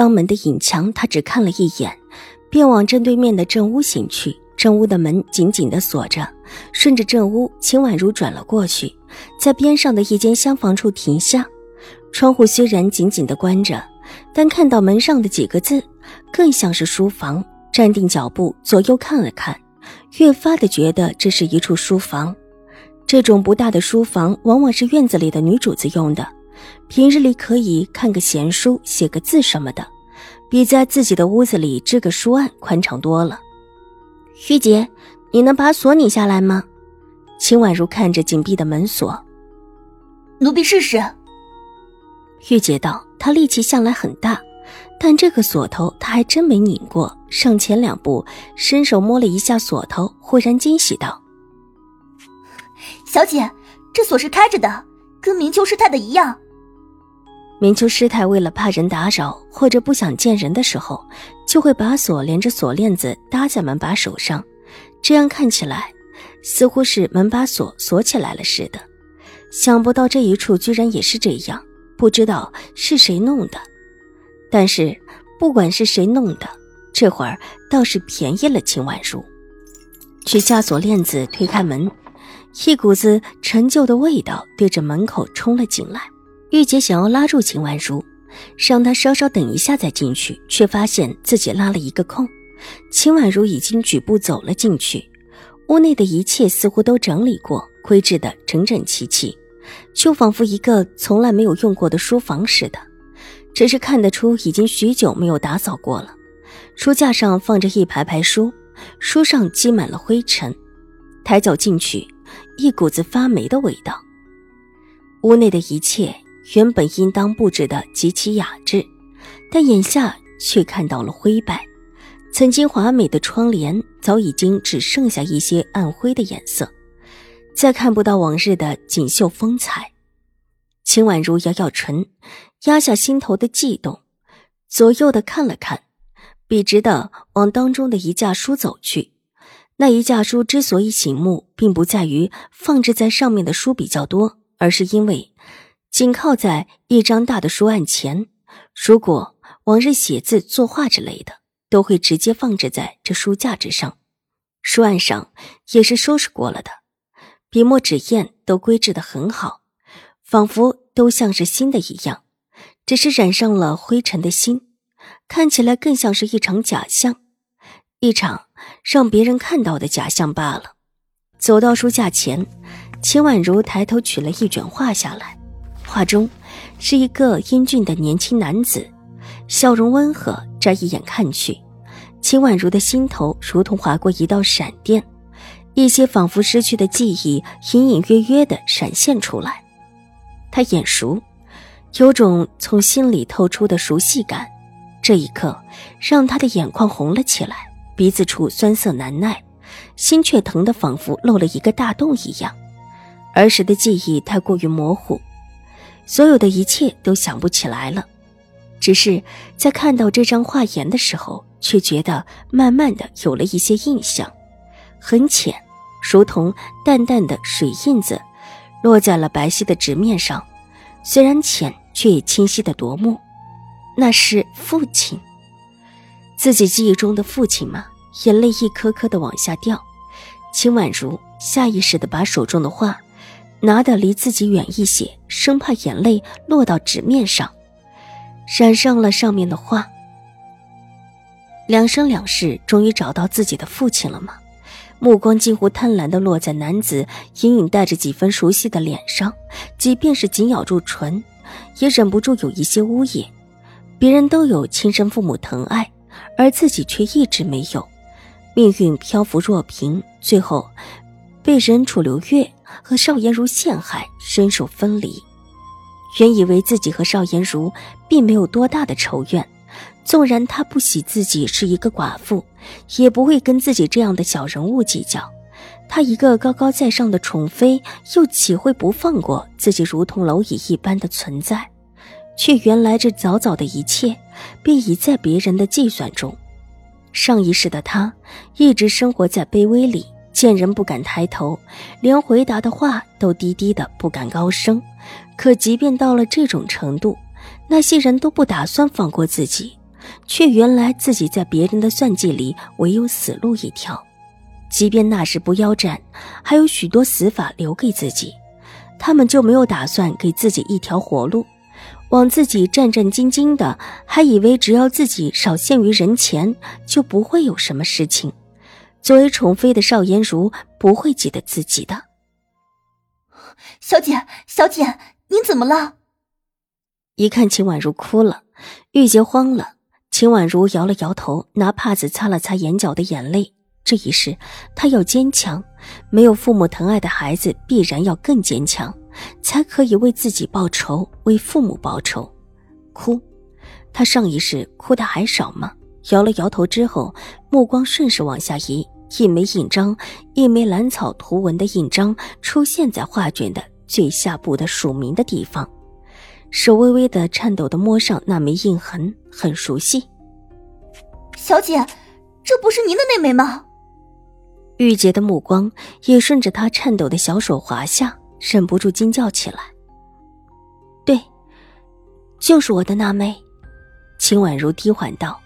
当门的影墙，他只看了一眼，便往正对面的正屋行去。正屋的门紧紧的锁着，顺着正屋，秦婉如转了过去，在边上的一间厢房处停下。窗户虽然紧紧的关着，但看到门上的几个字，更像是书房。站定脚步，左右看了看，越发的觉得这是一处书房。这种不大的书房，往往是院子里的女主子用的。平日里可以看个闲书、写个字什么的，比在自己的屋子里支个书案宽敞多了。玉姐，你能把锁拧下来吗？秦婉如看着紧闭的门锁，奴婢试试。玉姐道：“她力气向来很大，但这个锁头她还真没拧过。”上前两步，伸手摸了一下锁头，忽然惊喜道：“小姐，这锁是开着的，跟明秋师太的一样。”明秋师太为了怕人打扰或者不想见人的时候，就会把锁连着锁链子搭在门把手上，这样看起来似乎是门把锁锁起来了似的。想不到这一处居然也是这样，不知道是谁弄的。但是不管是谁弄的，这会儿倒是便宜了秦婉如。取下锁链子，推开门，一股子陈旧的味道对着门口冲了进来。玉洁想要拉住秦婉如，让她稍稍等一下再进去，却发现自己拉了一个空。秦婉如已经举步走了进去，屋内的一切似乎都整理过，规制的整整齐齐，就仿佛一个从来没有用过的书房似的。只是看得出已经许久没有打扫过了。书架上放着一排排书，书上积满了灰尘。抬脚进去，一股子发霉的味道。屋内的一切。原本应当布置的极其雅致，但眼下却看到了灰败。曾经华美的窗帘早已经只剩下一些暗灰的颜色，再看不到往日的锦绣风采。秦婉如咬咬唇，压下心头的悸动，左右的看了看，笔直的往当中的一架书走去。那一架书之所以醒目，并不在于放置在上面的书比较多，而是因为。紧靠在一张大的书案前，如果往日写字、作画之类的，都会直接放置在这书架之上。书案上也是收拾过了的，笔墨纸砚都规制的很好，仿佛都像是新的一样，只是染上了灰尘的心，看起来更像是一场假象，一场让别人看到的假象罢了。走到书架前，秦婉如抬头取了一卷画下来。画中是一个英俊的年轻男子，笑容温和。这一眼看去，秦婉如的心头如同划过一道闪电，一些仿佛失去的记忆隐隐约约的闪现出来。他眼熟，有种从心里透出的熟悉感。这一刻，让他的眼眶红了起来，鼻子处酸涩难耐，心却疼得仿佛漏了一个大洞一样。儿时的记忆太过于模糊。所有的一切都想不起来了，只是在看到这张画言的时候，却觉得慢慢的有了一些印象，很浅，如同淡淡的水印子，落在了白皙的纸面上。虽然浅，却也清晰的夺目。那是父亲，自己记忆中的父亲吗？眼泪一颗颗的往下掉。秦婉如下意识的把手中的画。拿得离自己远一些，生怕眼泪落到纸面上，染上了上面的画。两生两世，终于找到自己的父亲了吗？目光几乎贪婪的落在男子隐隐带着几分熟悉的脸上，即便是紧咬住唇，也忍不住有一些呜咽。别人都有亲生父母疼爱，而自己却一直没有，命运漂浮若萍，最后被人楚留月。和邵颜如陷害，身首分离。原以为自己和邵颜如并没有多大的仇怨，纵然他不喜自己是一个寡妇，也不会跟自己这样的小人物计较。他一个高高在上的宠妃，又岂会不放过自己如同蝼蚁一般的存在？却原来这早早的一切，便已在别人的计算中。上一世的他，一直生活在卑微里，见人不敢抬头，连回答的话都低低的，不敢高声。可即便到了这种程度，那些人都不打算放过自己，却原来自己在别人的算计里唯有死路一条。即便那时不腰斩，还有许多死法留给自己，他们就没有打算给自己一条活路。往自己战战兢兢的，还以为只要自己少陷于人前，就不会有什么事情。作为宠妃的邵颜如不会记得自己的。小姐，小姐，您怎么了？一看秦婉如哭了，玉洁慌了。秦婉如摇了摇头，拿帕子擦了擦眼角的眼泪。这一世，她要坚强。没有父母疼爱的孩子，必然要更坚强。才可以为自己报仇，为父母报仇。哭，她上一世哭的还少吗？摇了摇头之后，目光顺势往下移，一枚印章，一枚兰草图文的印章出现在画卷的最下部的署名的地方。手微微的颤抖的摸上那枚印痕，很熟悉。小姐，这不是您的那枚吗？玉洁的目光也顺着他颤抖的小手滑下。忍不住惊叫起来。对，就是我的那枚。秦婉如低缓道，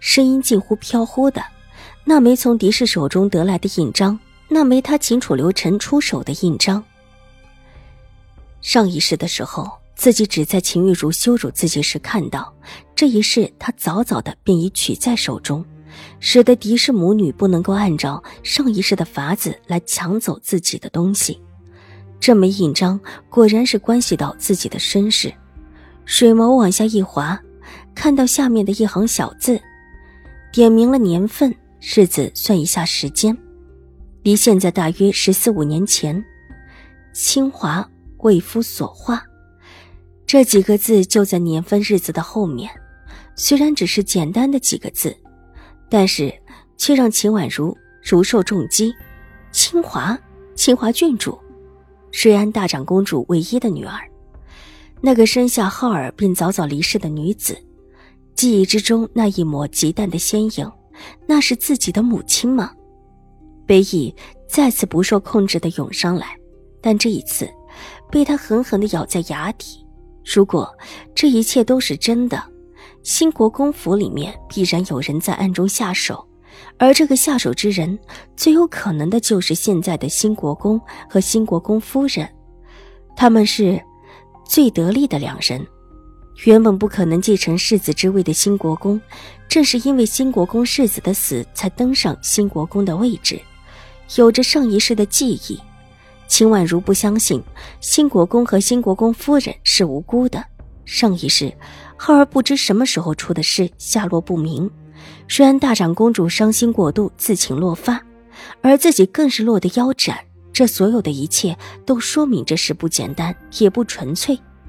声音近乎飘忽的。那枚从狄氏手中得来的印章，那枚他秦楚留臣出手的印章。上一世的时候，自己只在秦玉茹羞辱自己时看到；这一世，他早早的便已取在手中，使得狄氏母女不能够按照上一世的法子来抢走自己的东西。这枚印章果然是关系到自己的身世，水眸往下一滑，看到下面的一行小字，点明了年份、日子，算一下时间，离现在大约十四五年前。清华为夫所画，这几个字就在年份、日子的后面。虽然只是简单的几个字，但是却让秦婉如如受重击。清华，清华郡主。瑞安大长公主唯一的女儿，那个生下浩尔便早早离世的女子，记忆之中那一抹极淡的仙影，那是自己的母亲吗？悲意再次不受控制的涌上来，但这一次，被他狠狠的咬在牙底。如果这一切都是真的，兴国公府里面必然有人在暗中下手。而这个下手之人，最有可能的就是现在的新国公和新国公夫人，他们是最得力的两人。原本不可能继承世子之位的新国公，正是因为新国公世子的死，才登上新国公的位置。有着上一世的记忆，秦婉如不相信新国公和新国公夫人是无辜的。上一世，浩儿不知什么时候出的事，下落不明。虽然大长公主伤心过度，自请落发，而自己更是落得腰斩。这所有的一切都说明这事不简单，也不纯粹。